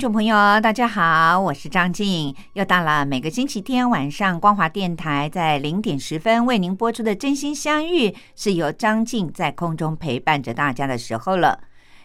众朋友，大家好，我是张静，又到了每个星期天晚上光华电台在零点十分为您播出的《真心相遇》，是由张静在空中陪伴着大家的时候了。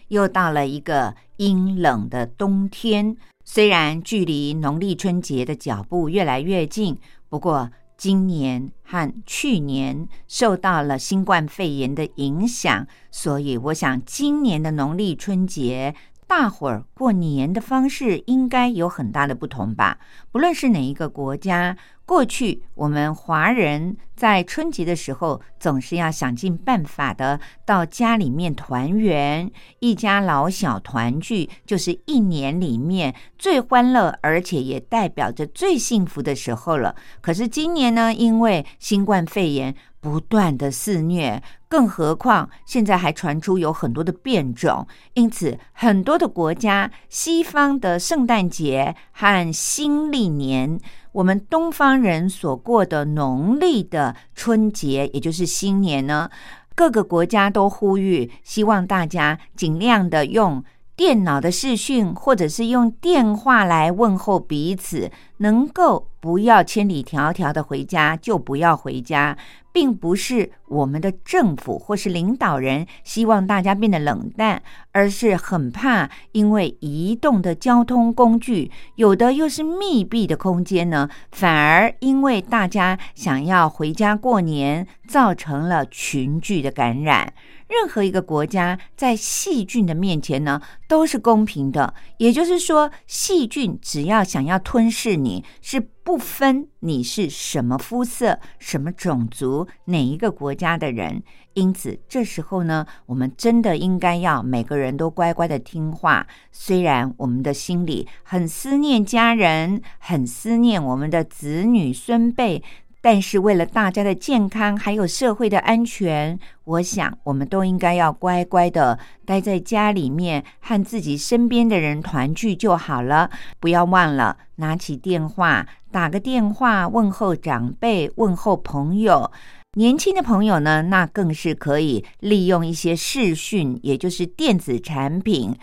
又到了一个阴冷的冬天，虽然距离农历春节的脚步越来越近，不过今年和去年受到了新冠肺炎的影响，所以我想今年的农历春节。大伙儿过年的方式应该有很大的不同吧？不论是哪一个国家，过去我们华人在春节的时候总是要想尽办法的到家里面团圆，一家老小团聚就是一年里面最欢乐，而且也代表着最幸福的时候了。可是今年呢，因为新冠肺炎。不断的肆虐，更何况现在还传出有很多的变种，因此很多的国家，西方的圣诞节和新历年，我们东方人所过的农历的春节，也就是新年呢，各个国家都呼吁，希望大家尽量的用电脑的视讯，或者是用电话来问候彼此，能够不要千里迢迢的回家，就不要回家。并不是我们的政府或是领导人希望大家变得冷淡，而是很怕，因为移动的交通工具有的又是密闭的空间呢，反而因为大家想要回家过年，造成了群聚的感染。任何一个国家在细菌的面前呢，都是公平的。也就是说，细菌只要想要吞噬你，你是不分你是什么肤色、什么种族、哪一个国家的人。因此，这时候呢，我们真的应该要每个人都乖乖的听话。虽然我们的心里很思念家人，很思念我们的子女孙辈。但是为了大家的健康，还有社会的安全，我想我们都应该要乖乖的待在家里面，和自己身边的人团聚就好了。不要忘了拿起电话，打个电话问候长辈，问候朋友。年轻的朋友呢，那更是可以利用一些视讯，也就是电子产品。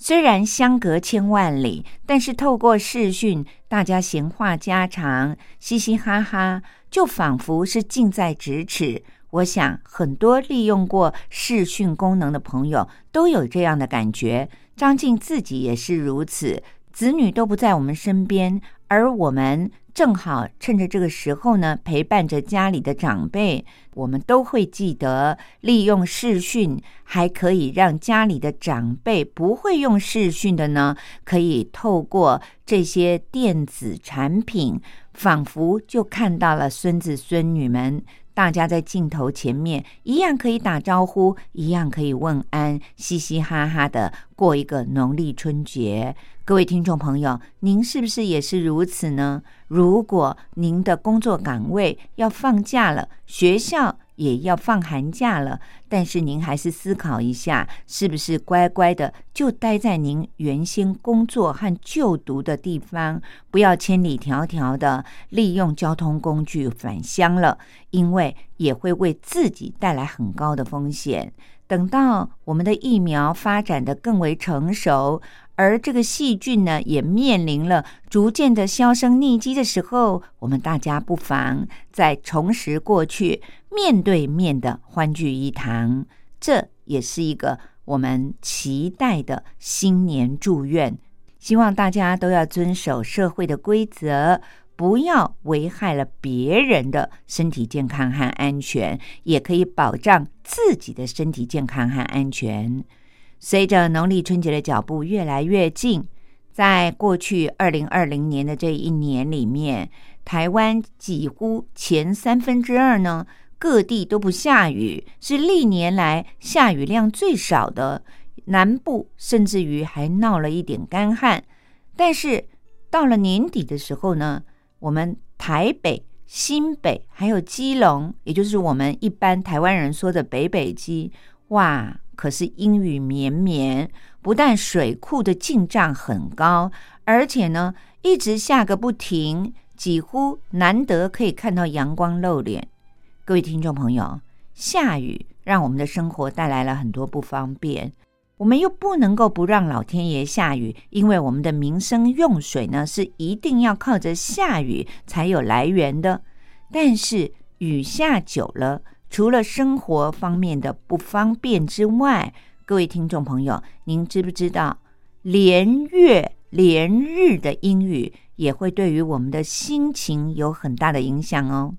虽然相隔千万里，但是透过视讯，大家闲话家常，嘻嘻哈哈，就仿佛是近在咫尺。我想，很多利用过视讯功能的朋友都有这样的感觉。张静自己也是如此，子女都不在我们身边，而我们。正好趁着这个时候呢，陪伴着家里的长辈，我们都会记得利用视讯，还可以让家里的长辈不会用视讯的呢，可以透过这些电子产品，仿佛就看到了孙子孙女们，大家在镜头前面一样可以打招呼，一样可以问安，嘻嘻哈哈的过一个农历春节。各位听众朋友，您是不是也是如此呢？如果您的工作岗位要放假了，学校也要放寒假了，但是您还是思考一下，是不是乖乖的就待在您原先工作和就读的地方，不要千里迢迢的利用交通工具返乡了，因为也会为自己带来很高的风险。等到我们的疫苗发展的更为成熟。而这个细菌呢，也面临了逐渐的销声匿迹的时候，我们大家不妨再重拾过去面对面的欢聚一堂，这也是一个我们期待的新年祝愿。希望大家都要遵守社会的规则，不要危害了别人的身体健康和安全，也可以保障自己的身体健康和安全。随着农历春节的脚步越来越近，在过去二零二零年的这一年里面，台湾几乎前三分之二呢，各地都不下雨，是历年来下雨量最少的。南部甚至于还闹了一点干旱。但是到了年底的时候呢，我们台北、新北还有基隆，也就是我们一般台湾人说的北北基，哇！可是阴雨绵绵，不但水库的进账很高，而且呢一直下个不停，几乎难得可以看到阳光露脸。各位听众朋友，下雨让我们的生活带来了很多不方便，我们又不能够不让老天爷下雨，因为我们的民生用水呢是一定要靠着下雨才有来源的。但是雨下久了。除了生活方面的不方便之外，各位听众朋友，您知不知道连月连日的阴雨也会对于我们的心情有很大的影响哦？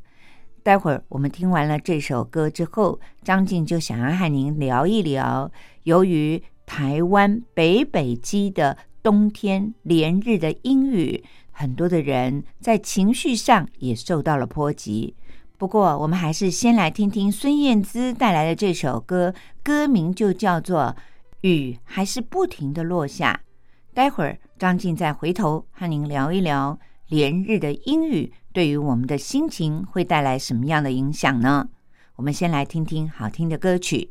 待会儿我们听完了这首歌之后，张静就想要和您聊一聊，由于台湾北北基的冬天连日的阴雨，很多的人在情绪上也受到了波及。不过，我们还是先来听听孙燕姿带来的这首歌，歌名就叫做《雨还是不停的落下》。待会儿张静再回头和您聊一聊连日的阴雨对于我们的心情会带来什么样的影响呢？我们先来听听好听的歌曲。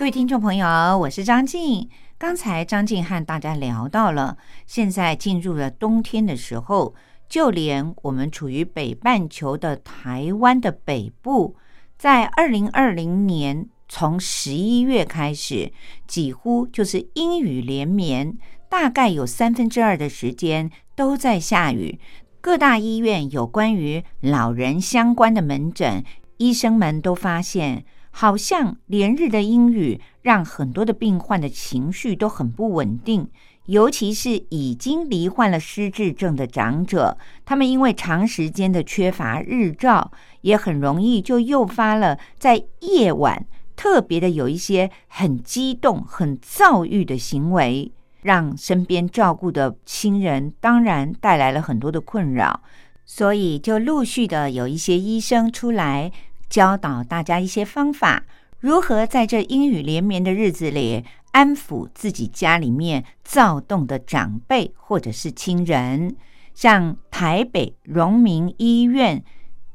各位听众朋友，我是张静。刚才张静和大家聊到了，现在进入了冬天的时候，就连我们处于北半球的台湾的北部，在二零二零年从十一月开始，几乎就是阴雨连绵，大概有三分之二的时间都在下雨。各大医院有关于老人相关的门诊，医生们都发现。好像连日的阴雨让很多的病患的情绪都很不稳定，尤其是已经罹患了失智症的长者，他们因为长时间的缺乏日照，也很容易就诱发了在夜晚特别的有一些很激动、很躁郁的行为，让身边照顾的亲人当然带来了很多的困扰，所以就陆续的有一些医生出来。教导大家一些方法，如何在这阴雨连绵的日子里安抚自己家里面躁动的长辈或者是亲人。像台北荣民医院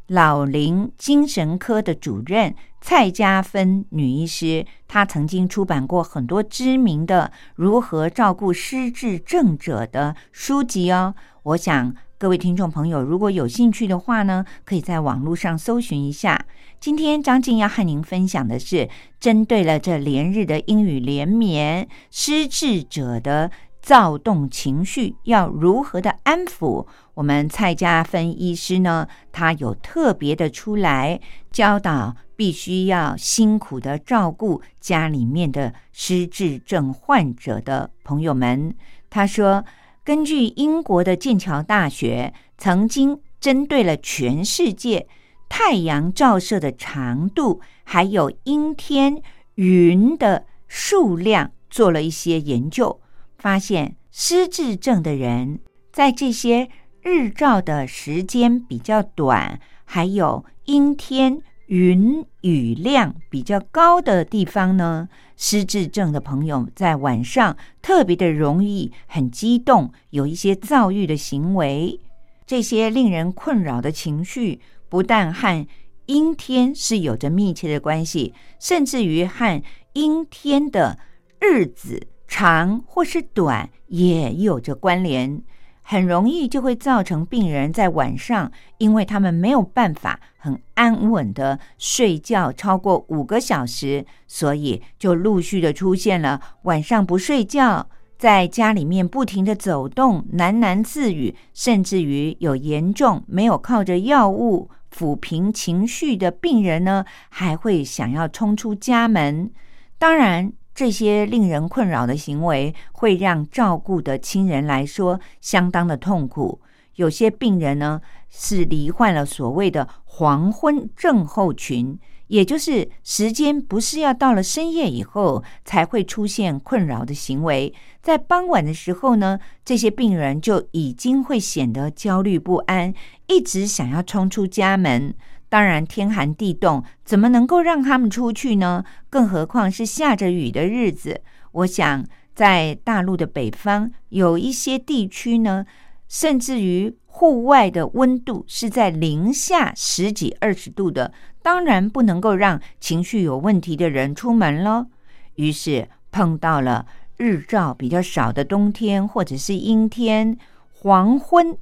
老龄精神科的主任蔡家芬女医师，她曾经出版过很多知名的如何照顾失智症者的书籍哦。我想各位听众朋友如果有兴趣的话呢，可以在网络上搜寻一下。今天张静要和您分享的是，针对了这连日的阴雨连绵，失智者的躁动情绪要如何的安抚？我们蔡家芬医师呢，他有特别的出来教导，必须要辛苦的照顾家里面的失智症患者的朋友们。他说，根据英国的剑桥大学曾经针对了全世界。太阳照射的长度，还有阴天云的数量，做了一些研究，发现失智症的人在这些日照的时间比较短，还有阴天云雨量比较高的地方呢，失智症的朋友在晚上特别的容易很激动，有一些躁郁的行为，这些令人困扰的情绪。不但和阴天是有着密切的关系，甚至于和阴天的日子长或是短也有着关联，很容易就会造成病人在晚上，因为他们没有办法很安稳的睡觉超过五个小时，所以就陆续的出现了晚上不睡觉，在家里面不停的走动，喃喃自语，甚至于有严重没有靠着药物。抚平情绪的病人呢，还会想要冲出家门。当然，这些令人困扰的行为会让照顾的亲人来说相当的痛苦。有些病人呢，是罹患了所谓的黄昏症候群。也就是时间不是要到了深夜以后才会出现困扰的行为，在傍晚的时候呢，这些病人就已经会显得焦虑不安，一直想要冲出家门。当然，天寒地冻，怎么能够让他们出去呢？更何况是下着雨的日子。我想，在大陆的北方有一些地区呢，甚至于户外的温度是在零下十几二十度的。当然不能够让情绪有问题的人出门了。于是碰到了日照比较少的冬天，或者是阴天，黄昏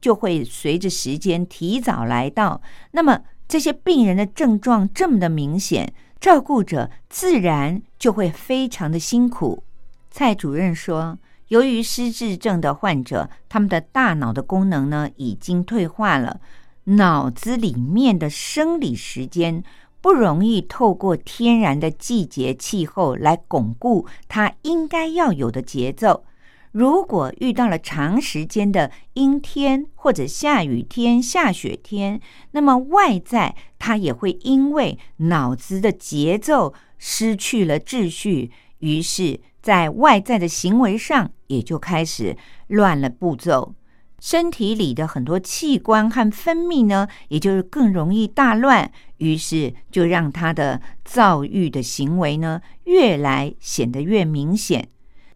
就会随着时间提早来到。那么这些病人的症状这么的明显，照顾者自然就会非常的辛苦。蔡主任说，由于失智症的患者，他们的大脑的功能呢已经退化了。脑子里面的生理时间不容易透过天然的季节气候来巩固它应该要有的节奏。如果遇到了长时间的阴天或者下雨天、下雪天，那么外在他也会因为脑子的节奏失去了秩序，于是，在外在的行为上也就开始乱了步骤。身体里的很多器官和分泌呢，也就是更容易大乱，于是就让他的躁郁的行为呢，越来显得越明显。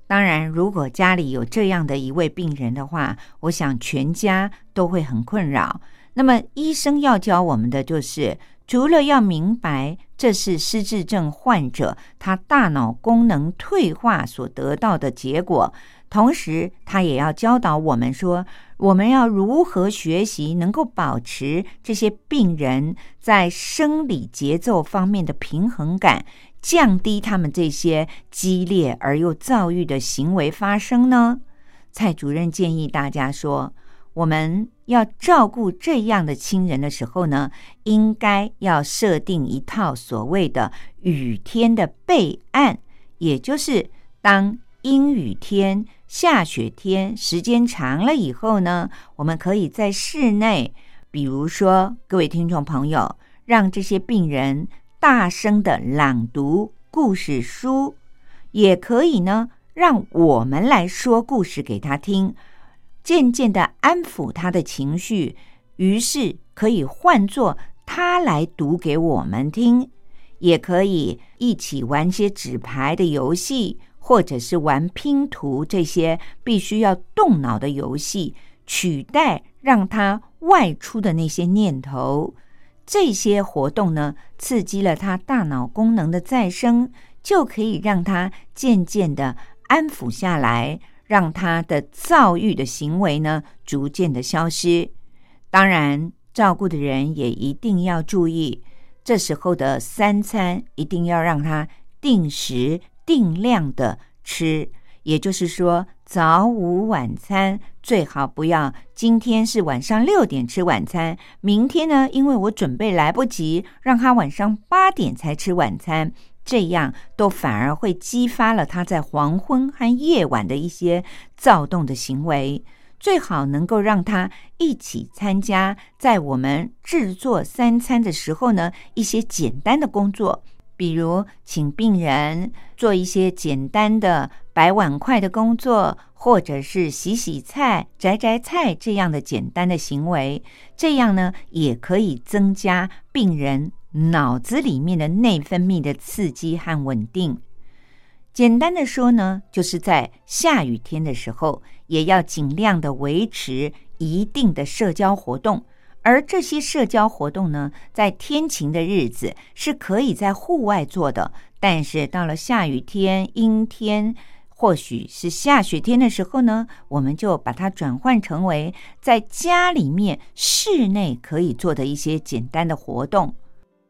当然，如果家里有这样的一位病人的话，我想全家都会很困扰。那么，医生要教我们的就是，除了要明白这是失智症患者他大脑功能退化所得到的结果。同时，他也要教导我们说，我们要如何学习，能够保持这些病人在生理节奏方面的平衡感，降低他们这些激烈而又躁郁的行为发生呢？蔡主任建议大家说，我们要照顾这样的亲人的时候呢，应该要设定一套所谓的雨天的备案，也就是当阴雨天。下雪天时间长了以后呢，我们可以在室内，比如说各位听众朋友，让这些病人大声的朗读故事书，也可以呢，让我们来说故事给他听，渐渐的安抚他的情绪，于是可以换作他来读给我们听，也可以一起玩些纸牌的游戏。或者是玩拼图这些必须要动脑的游戏，取代让他外出的那些念头。这些活动呢，刺激了他大脑功能的再生，就可以让他渐渐的安抚下来，让他的躁郁的行为呢，逐渐的消失。当然，照顾的人也一定要注意，这时候的三餐一定要让他定时。定量的吃，也就是说早午晚餐最好不要。今天是晚上六点吃晚餐，明天呢，因为我准备来不及，让他晚上八点才吃晚餐，这样都反而会激发了他在黄昏和夜晚的一些躁动的行为。最好能够让他一起参加，在我们制作三餐的时候呢，一些简单的工作。比如，请病人做一些简单的摆碗筷的工作，或者是洗洗菜、摘摘菜这样的简单的行为，这样呢，也可以增加病人脑子里面的内分泌的刺激和稳定。简单的说呢，就是在下雨天的时候，也要尽量的维持一定的社交活动。而这些社交活动呢，在天晴的日子是可以在户外做的，但是到了下雨天、阴天，或许是下雪天的时候呢，我们就把它转换成为在家里面室内可以做的一些简单的活动。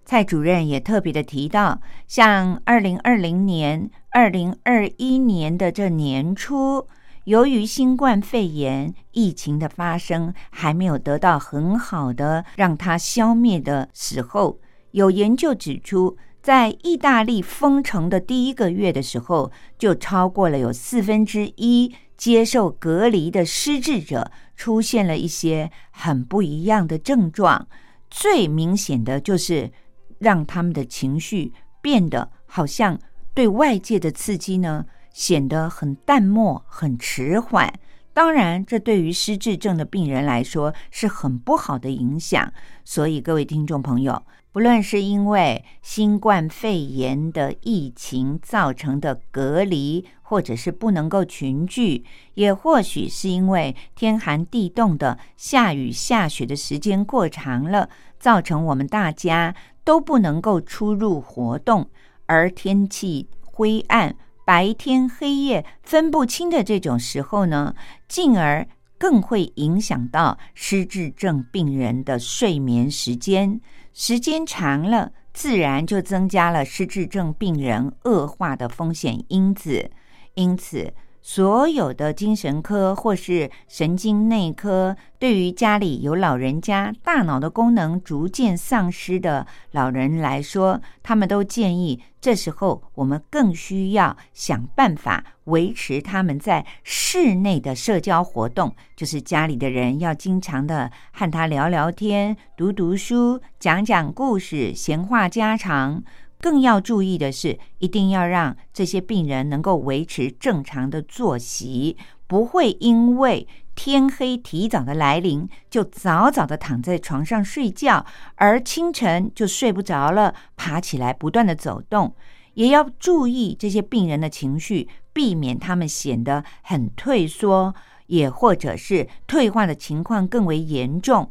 蔡主任也特别的提到，像二零二零年、二零二一年的这年初。由于新冠肺炎疫情的发生还没有得到很好的让它消灭的时候，有研究指出，在意大利封城的第一个月的时候，就超过了有四分之一接受隔离的失智者出现了一些很不一样的症状。最明显的就是让他们的情绪变得好像对外界的刺激呢。显得很淡漠、很迟缓。当然，这对于失智症的病人来说是很不好的影响。所以，各位听众朋友，不论是因为新冠肺炎的疫情造成的隔离，或者是不能够群聚，也或许是因为天寒地冻的下雨下雪的时间过长了，造成我们大家都不能够出入活动，而天气灰暗。白天黑夜分不清的这种时候呢，进而更会影响到失智症病人的睡眠时间。时间长了，自然就增加了失智症病人恶化的风险因子。因此，所有的精神科或是神经内科，对于家里有老人家大脑的功能逐渐丧失的老人来说，他们都建议，这时候我们更需要想办法维持他们在室内的社交活动，就是家里的人要经常的和他聊聊天、读读书、讲讲故事、闲话家常。更要注意的是，一定要让这些病人能够维持正常的作息，不会因为天黑提早的来临，就早早的躺在床上睡觉，而清晨就睡不着了，爬起来不断的走动。也要注意这些病人的情绪，避免他们显得很退缩，也或者是退化的情况更为严重。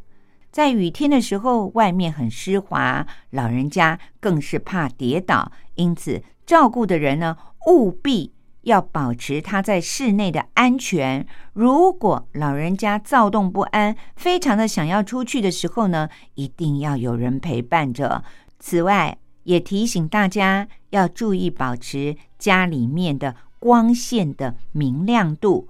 在雨天的时候，外面很湿滑，老人家更是怕跌倒，因此照顾的人呢，务必要保持他在室内的安全。如果老人家躁动不安，非常的想要出去的时候呢，一定要有人陪伴着。此外，也提醒大家要注意保持家里面的光线的明亮度，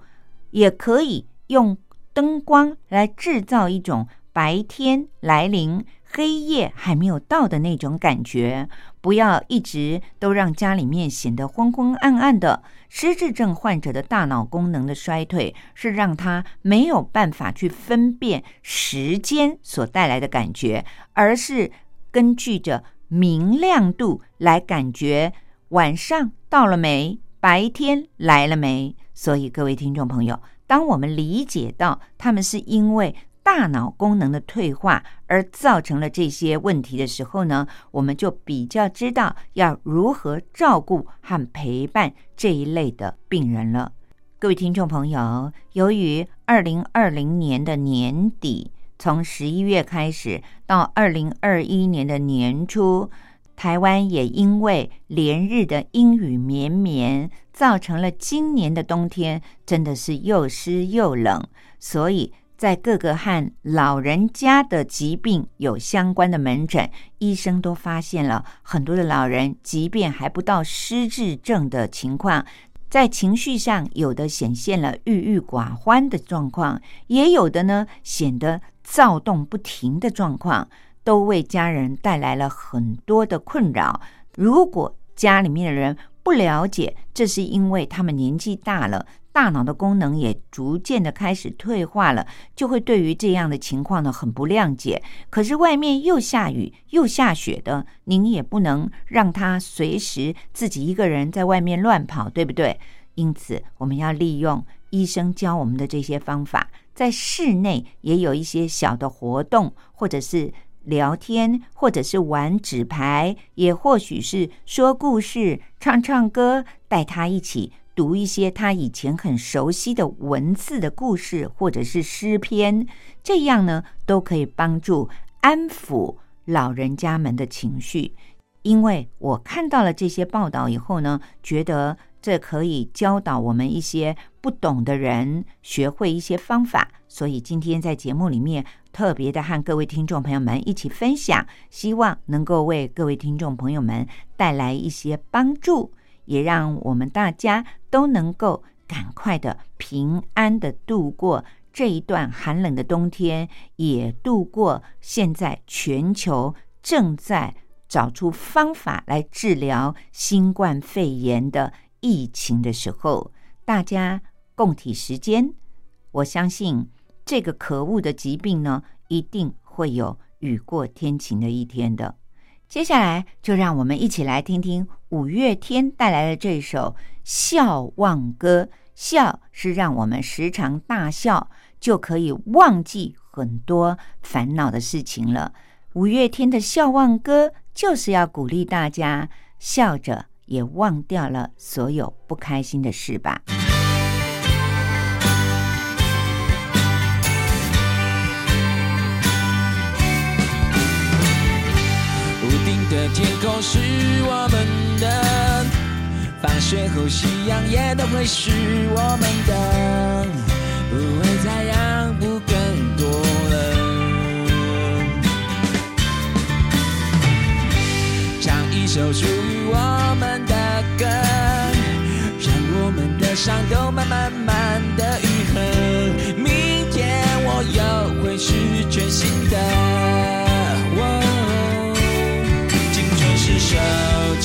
也可以用灯光来制造一种。白天来临，黑夜还没有到的那种感觉，不要一直都让家里面显得昏昏暗暗的。失智症患者的大脑功能的衰退，是让他没有办法去分辨时间所带来的感觉，而是根据着明亮度来感觉晚上到了没，白天来了没。所以，各位听众朋友，当我们理解到他们是因为。大脑功能的退化而造成了这些问题的时候呢，我们就比较知道要如何照顾和陪伴这一类的病人了。各位听众朋友，由于二零二零年的年底，从十一月开始到二零二一年的年初，台湾也因为连日的阴雨绵绵，造成了今年的冬天真的是又湿又冷，所以。在各个和老人家的疾病有相关的门诊，医生都发现了很多的老人，即便还不到失智症的情况，在情绪上有的显现了郁郁寡欢的状况，也有的呢显得躁动不停的状况，都为家人带来了很多的困扰。如果家里面的人不了解，这是因为他们年纪大了。大脑的功能也逐渐的开始退化了，就会对于这样的情况呢很不谅解。可是外面又下雨又下雪的，您也不能让他随时自己一个人在外面乱跑，对不对？因此，我们要利用医生教我们的这些方法，在室内也有一些小的活动，或者是聊天，或者是玩纸牌，也或许是说故事、唱唱歌，带他一起。读一些他以前很熟悉的文字的故事，或者是诗篇，这样呢都可以帮助安抚老人家们的情绪。因为我看到了这些报道以后呢，觉得这可以教导我们一些不懂的人学会一些方法，所以今天在节目里面特别的和各位听众朋友们一起分享，希望能够为各位听众朋友们带来一些帮助。也让我们大家都能够赶快的平安的度过这一段寒冷的冬天，也度过现在全球正在找出方法来治疗新冠肺炎的疫情的时候，大家共体时间，我相信这个可恶的疾病呢，一定会有雨过天晴的一天的。接下来，就让我们一起来听听五月天带来的这首《笑忘歌》。笑是让我们时常大笑，就可以忘记很多烦恼的事情了。五月天的《笑忘歌》就是要鼓励大家笑着，也忘掉了所有不开心的事吧。天空是我们的，放学后夕阳也都会是我们的，不会再让步更多了。唱一首属于我们的歌，让我们的伤都慢慢慢的愈合。明天我又会是全新的。青春是手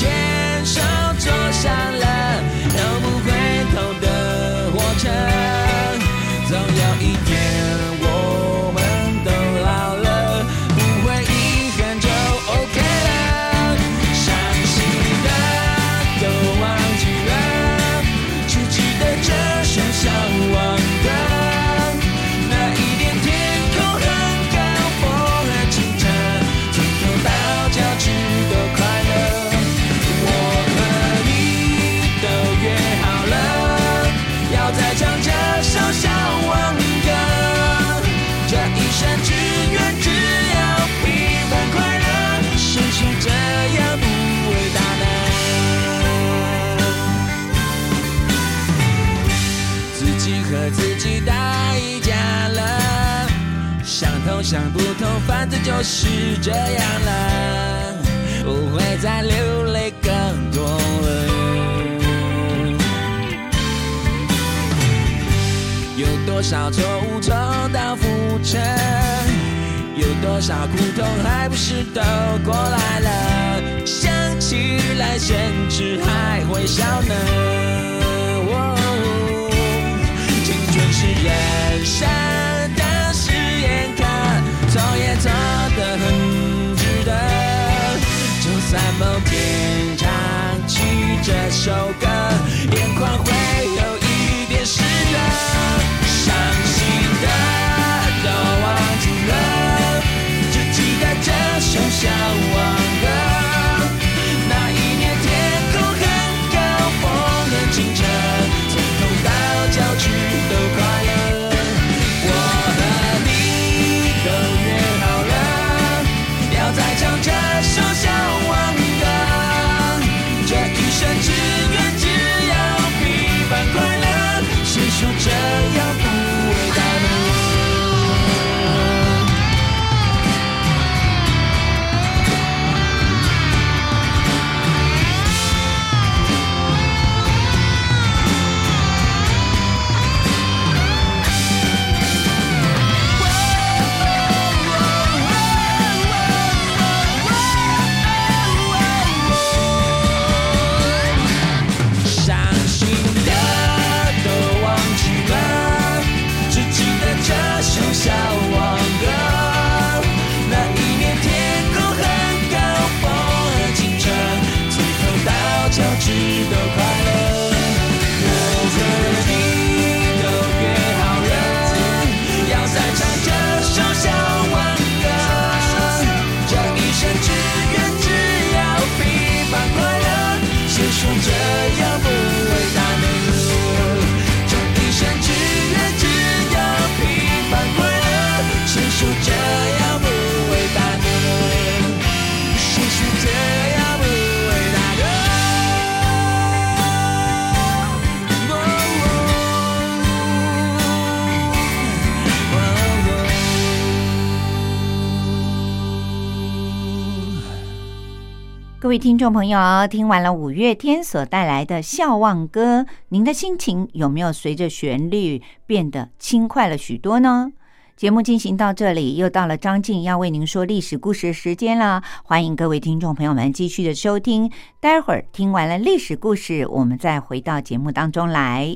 是这样了，不会再流泪更多了。有多少错误重蹈覆辙？有多少苦痛还不是都过来了？想起来甚至还会笑呢。青春是人生的试验课，错也错得很值得。就算某天唱起这首歌，眼眶会各位听众朋友，听完了五月天所带来的《笑忘歌》，您的心情有没有随着旋律变得轻快了许多呢？节目进行到这里，又到了张静要为您说历史故事的时间了。欢迎各位听众朋友们继续的收听。待会儿听完了历史故事，我们再回到节目当中来。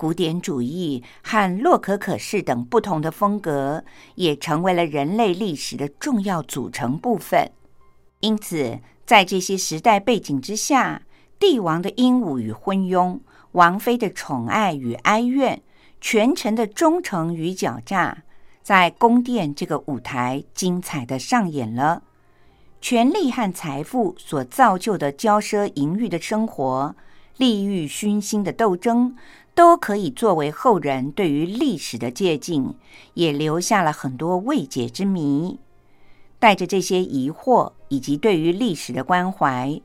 古典主义和洛可可式等不同的风格，也成为了人类历史的重要组成部分。因此，在这些时代背景之下，帝王的英武与昏庸，王妃的宠爱与哀怨，权臣的忠诚与狡诈，在宫殿这个舞台精彩的上演了。权力和财富所造就的骄奢淫欲的生活、利欲熏心的斗争，都可以作为后人对于历史的借鉴，也留下了很多未解之谜。带着这些疑惑以及对于历史的关怀，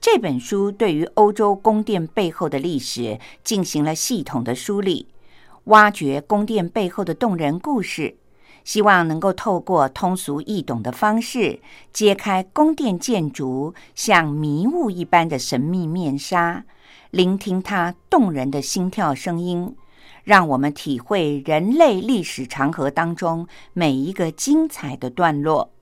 这本书对于欧洲宫殿背后的历史进行了系统的梳理，挖掘宫殿背后的动人故事。希望能够透过通俗易懂的方式，揭开宫殿建筑像迷雾一般的神秘面纱，聆听它动人的心跳声音，让我们体会人类历史长河当中每一个精彩的段落。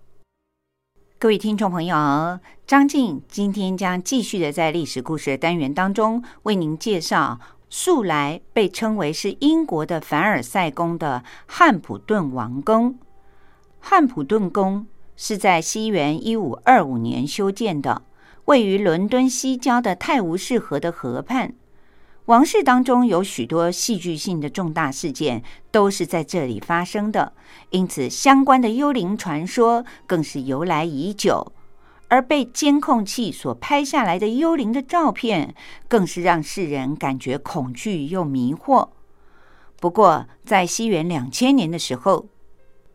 各位听众朋友，张静今天将继续的在历史故事的单元当中为您介绍。素来被称为是英国的凡尔赛宫的汉普顿王宫。汉普顿宫是在西元一五二五年修建的，位于伦敦西郊的泰晤士河的河畔。王室当中有许多戏剧性的重大事件都是在这里发生的，因此相关的幽灵传说更是由来已久。而被监控器所拍下来的幽灵的照片，更是让世人感觉恐惧又迷惑。不过，在西元两千年的时候，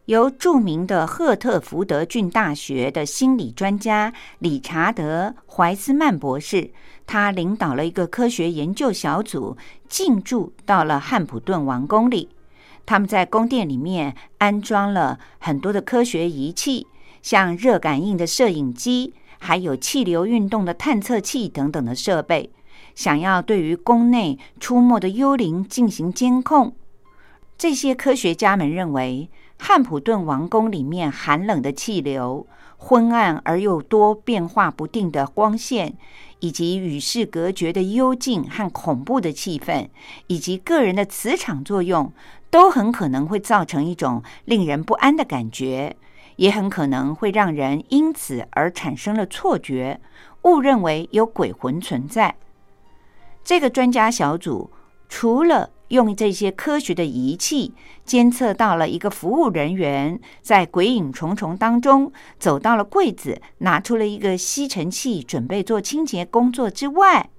由著名的赫特福德郡大学的心理专家理查德·怀斯曼博士，他领导了一个科学研究小组进驻到了汉普顿王宫里。他们在宫殿里面安装了很多的科学仪器，像热感应的摄影机，还有气流运动的探测器等等的设备，想要对于宫内出没的幽灵进行监控。这些科学家们认为，汉普顿王宫里面寒冷的气流、昏暗而又多变化不定的光线，以及与世隔绝的幽静和恐怖的气氛，以及个人的磁场作用，都很可能会造成一种令人不安的感觉，也很可能会让人因此而产生了错觉，误认为有鬼魂存在。这个专家小组除了用这些科学的仪器监测到了一个服务人员在鬼影重重当中走到了柜子，拿出了一个吸尘器，准备做清洁工作之外，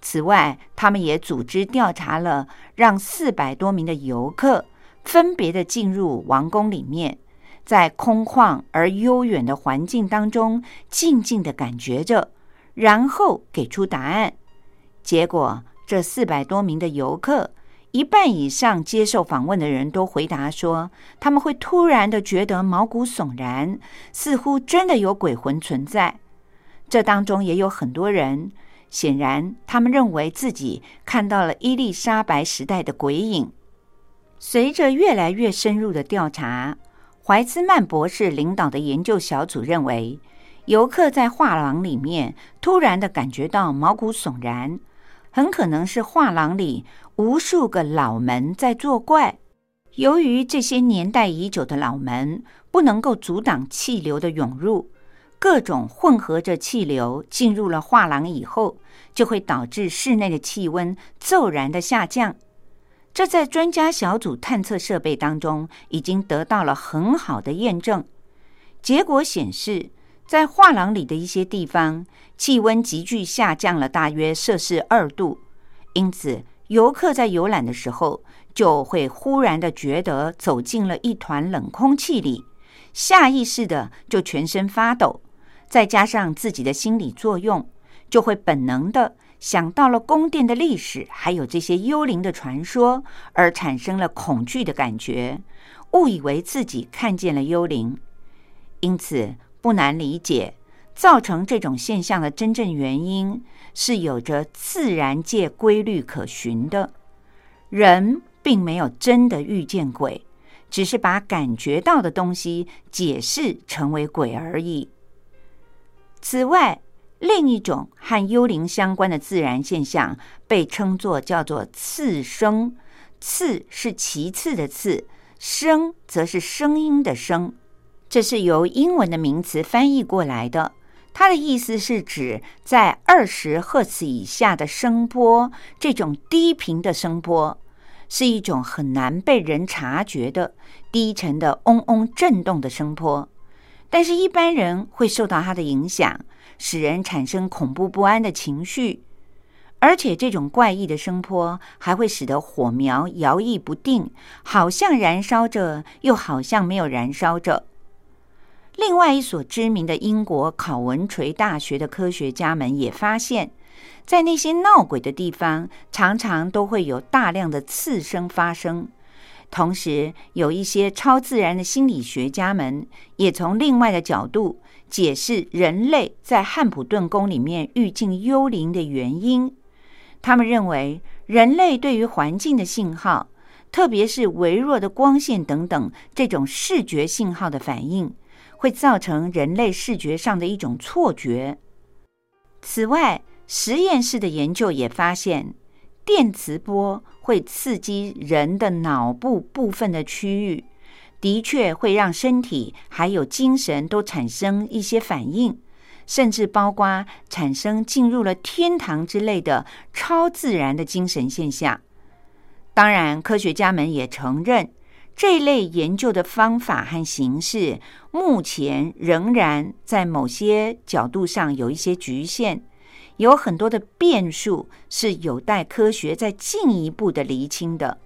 此外，他们也组织调查了，让四百多名的游客分别的进入王宫里面，在空旷而悠远的环境当中静静的感觉着，然后给出答案。结果，这四百多名的游客。一半以上接受访问的人都回答说，他们会突然的觉得毛骨悚然，似乎真的有鬼魂存在。这当中也有很多人，显然他们认为自己看到了伊丽莎白时代的鬼影。随着越来越深入的调查，怀兹曼博士领导的研究小组认为，游客在画廊里面突然的感觉到毛骨悚然。很可能是画廊里无数个老门在作怪。由于这些年代已久的老门不能够阻挡气流的涌入，各种混合着气流进入了画廊以后，就会导致室内的气温骤然的下降。这在专家小组探测设备当中已经得到了很好的验证。结果显示。在画廊里的一些地方，气温急剧下降了大约摄氏二度，因此游客在游览的时候就会忽然的觉得走进了一团冷空气里，下意识的就全身发抖，再加上自己的心理作用，就会本能的想到了宫殿的历史，还有这些幽灵的传说，而产生了恐惧的感觉，误以为自己看见了幽灵，因此。不难理解，造成这种现象的真正原因是有着自然界规律可循的。人并没有真的遇见鬼，只是把感觉到的东西解释成为鬼而已。此外，另一种和幽灵相关的自然现象被称作叫做次声。次是其次的次，声则是声音的声。这是由英文的名词翻译过来的，它的意思是指在二十赫兹以下的声波，这种低频的声波是一种很难被人察觉的低沉的嗡嗡震动的声波，但是一般人会受到它的影响，使人产生恐怖不安的情绪，而且这种怪异的声波还会使得火苗摇曳不定，好像燃烧着，又好像没有燃烧着。另外一所知名的英国考文垂大学的科学家们也发现，在那些闹鬼的地方，常常都会有大量的次声发生。同时，有一些超自然的心理学家们也从另外的角度解释人类在汉普顿宫里面遇见幽灵的原因。他们认为，人类对于环境的信号，特别是微弱的光线等等这种视觉信号的反应。会造成人类视觉上的一种错觉。此外，实验室的研究也发现，电磁波会刺激人的脑部部分的区域，的确会让身体还有精神都产生一些反应，甚至包括产生进入了天堂之类的超自然的精神现象。当然，科学家们也承认。这类研究的方法和形式，目前仍然在某些角度上有一些局限，有很多的变数是有待科学再进一步的厘清的。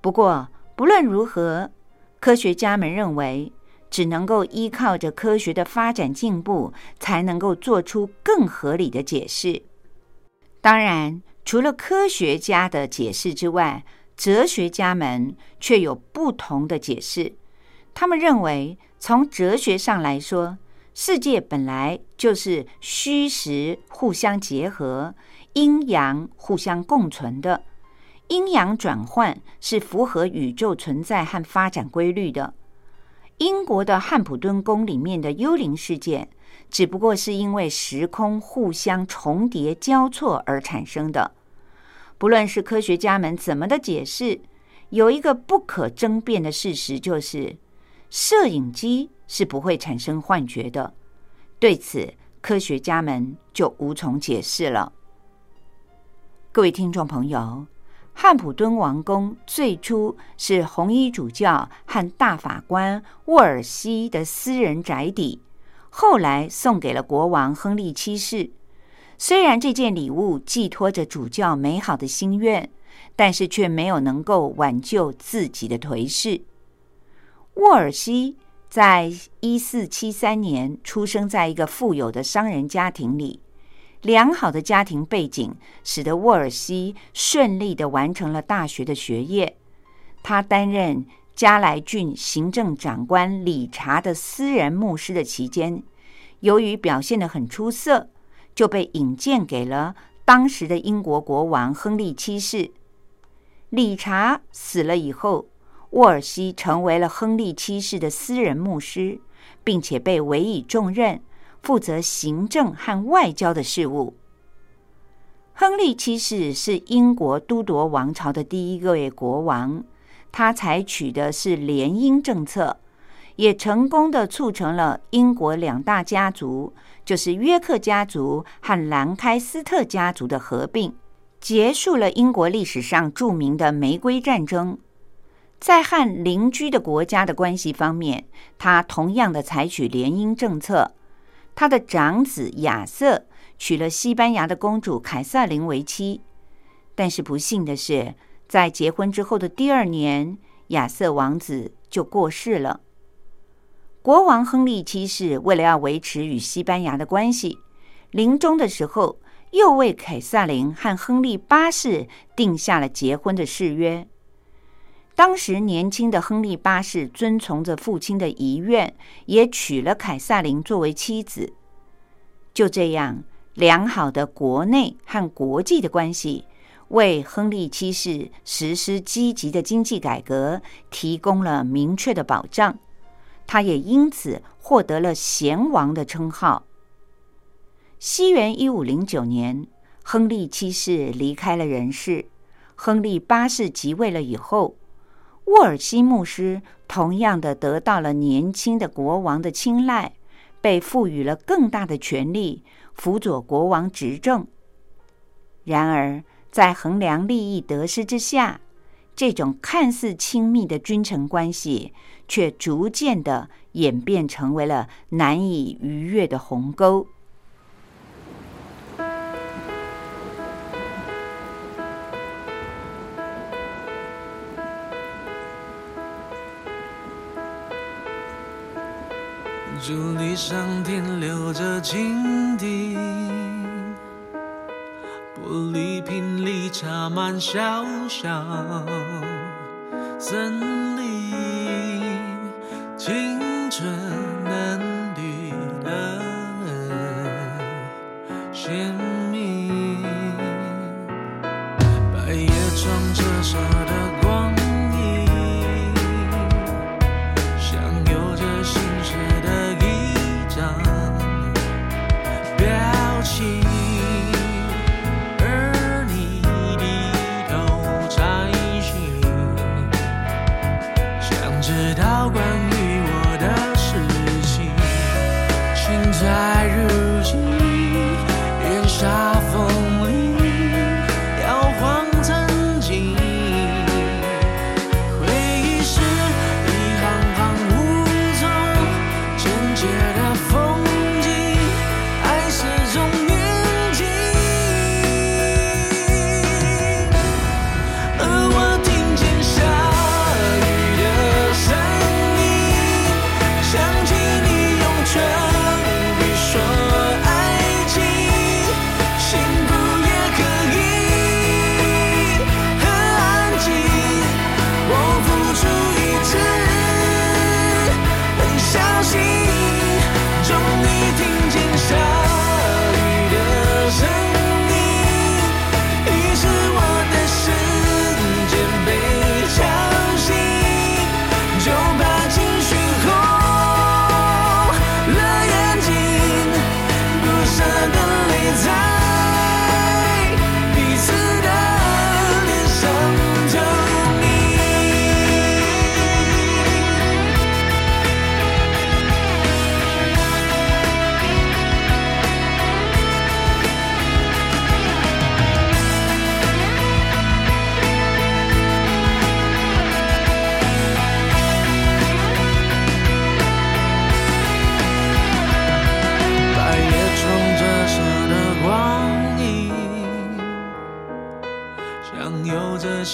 不过，不论如何，科学家们认为，只能够依靠着科学的发展进步，才能够做出更合理的解释。当然，除了科学家的解释之外，哲学家们却有不同的解释。他们认为，从哲学上来说，世界本来就是虚实互相结合、阴阳互相共存的。阴阳转换是符合宇宙存在和发展规律的。英国的汉普顿宫里面的幽灵事件，只不过是因为时空互相重叠交错而产生的。不论是科学家们怎么的解释，有一个不可争辩的事实就是，摄影机是不会产生幻觉的。对此，科学家们就无从解释了。各位听众朋友。汉普敦王宫最初是红衣主教和大法官沃尔西的私人宅邸，后来送给了国王亨利七世。虽然这件礼物寄托着主教美好的心愿，但是却没有能够挽救自己的颓势。沃尔西在一四七三年出生在一个富有的商人家庭里。良好的家庭背景使得沃尔西顺利的完成了大学的学业。他担任加莱郡行政长官理查的私人牧师的期间，由于表现的很出色，就被引荐给了当时的英国国王亨利七世。理查死了以后，沃尔西成为了亨利七世的私人牧师，并且被委以重任。负责行政和外交的事务。亨利七世是英国都铎王朝的第一位国王，他采取的是联英政策，也成功的促成了英国两大家族，就是约克家族和兰开斯特家族的合并，结束了英国历史上著名的玫瑰战争。在和邻居的国家的关系方面，他同样的采取联姻政策。他的长子亚瑟娶了西班牙的公主凯瑟琳为妻，但是不幸的是，在结婚之后的第二年，亚瑟王子就过世了。国王亨利七世为了要维持与西班牙的关系，临终的时候又为凯瑟琳和亨利八世定下了结婚的誓约。当时年轻的亨利八世遵从着父亲的遗愿，也娶了凯撒琳作为妻子。就这样，良好的国内和国际的关系，为亨利七世实施积极的经济改革提供了明确的保障。他也因此获得了贤王的称号。西元一五零九年，亨利七世离开了人世，亨利八世即位了以后。沃尔西牧师同样的得到了年轻的国王的青睐，被赋予了更大的权力，辅佐国王执政。然而，在衡量利益得失之下，这种看似亲密的君臣关系，却逐渐的演变成为了难以逾越的鸿沟。竹篱上停留着蜻蜓，玻璃瓶里插满小小森林，青春嫩绿的鲜明，白叶窗折射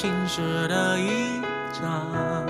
心事的一张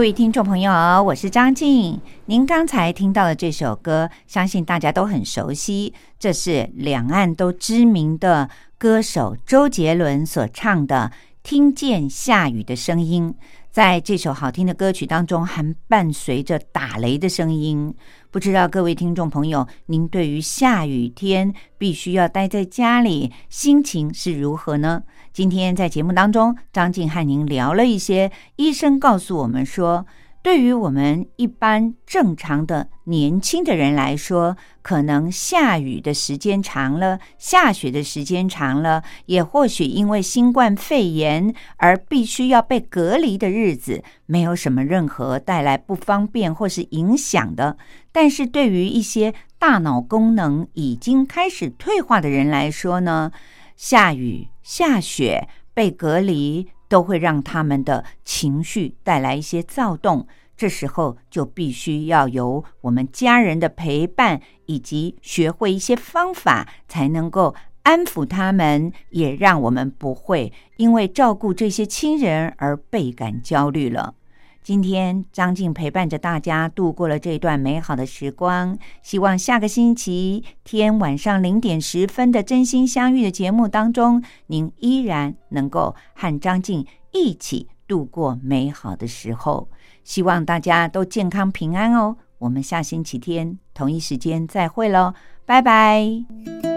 各位听众朋友，我是张静。您刚才听到的这首歌，相信大家都很熟悉，这是两岸都知名的歌手周杰伦所唱的《听见下雨的声音》。在这首好听的歌曲当中，还伴随着打雷的声音。不知道各位听众朋友，您对于下雨天必须要待在家里，心情是如何呢？今天在节目当中，张静和您聊了一些，医生告诉我们说，对于我们一般正常的年轻的人来说，可能下雨的时间长了，下雪的时间长了，也或许因为新冠肺炎而必须要被隔离的日子，没有什么任何带来不方便或是影响的。但是对于一些大脑功能已经开始退化的人来说呢，下雨、下雪、被隔离，都会让他们的情绪带来一些躁动。这时候就必须要有我们家人的陪伴，以及学会一些方法，才能够安抚他们，也让我们不会因为照顾这些亲人而倍感焦虑了。今天张静陪伴着大家度过了这段美好的时光，希望下个星期天晚上零点十分的真心相遇的节目当中，您依然能够和张静一起度过美好的时候。希望大家都健康平安哦。我们下星期天同一时间再会喽，拜拜。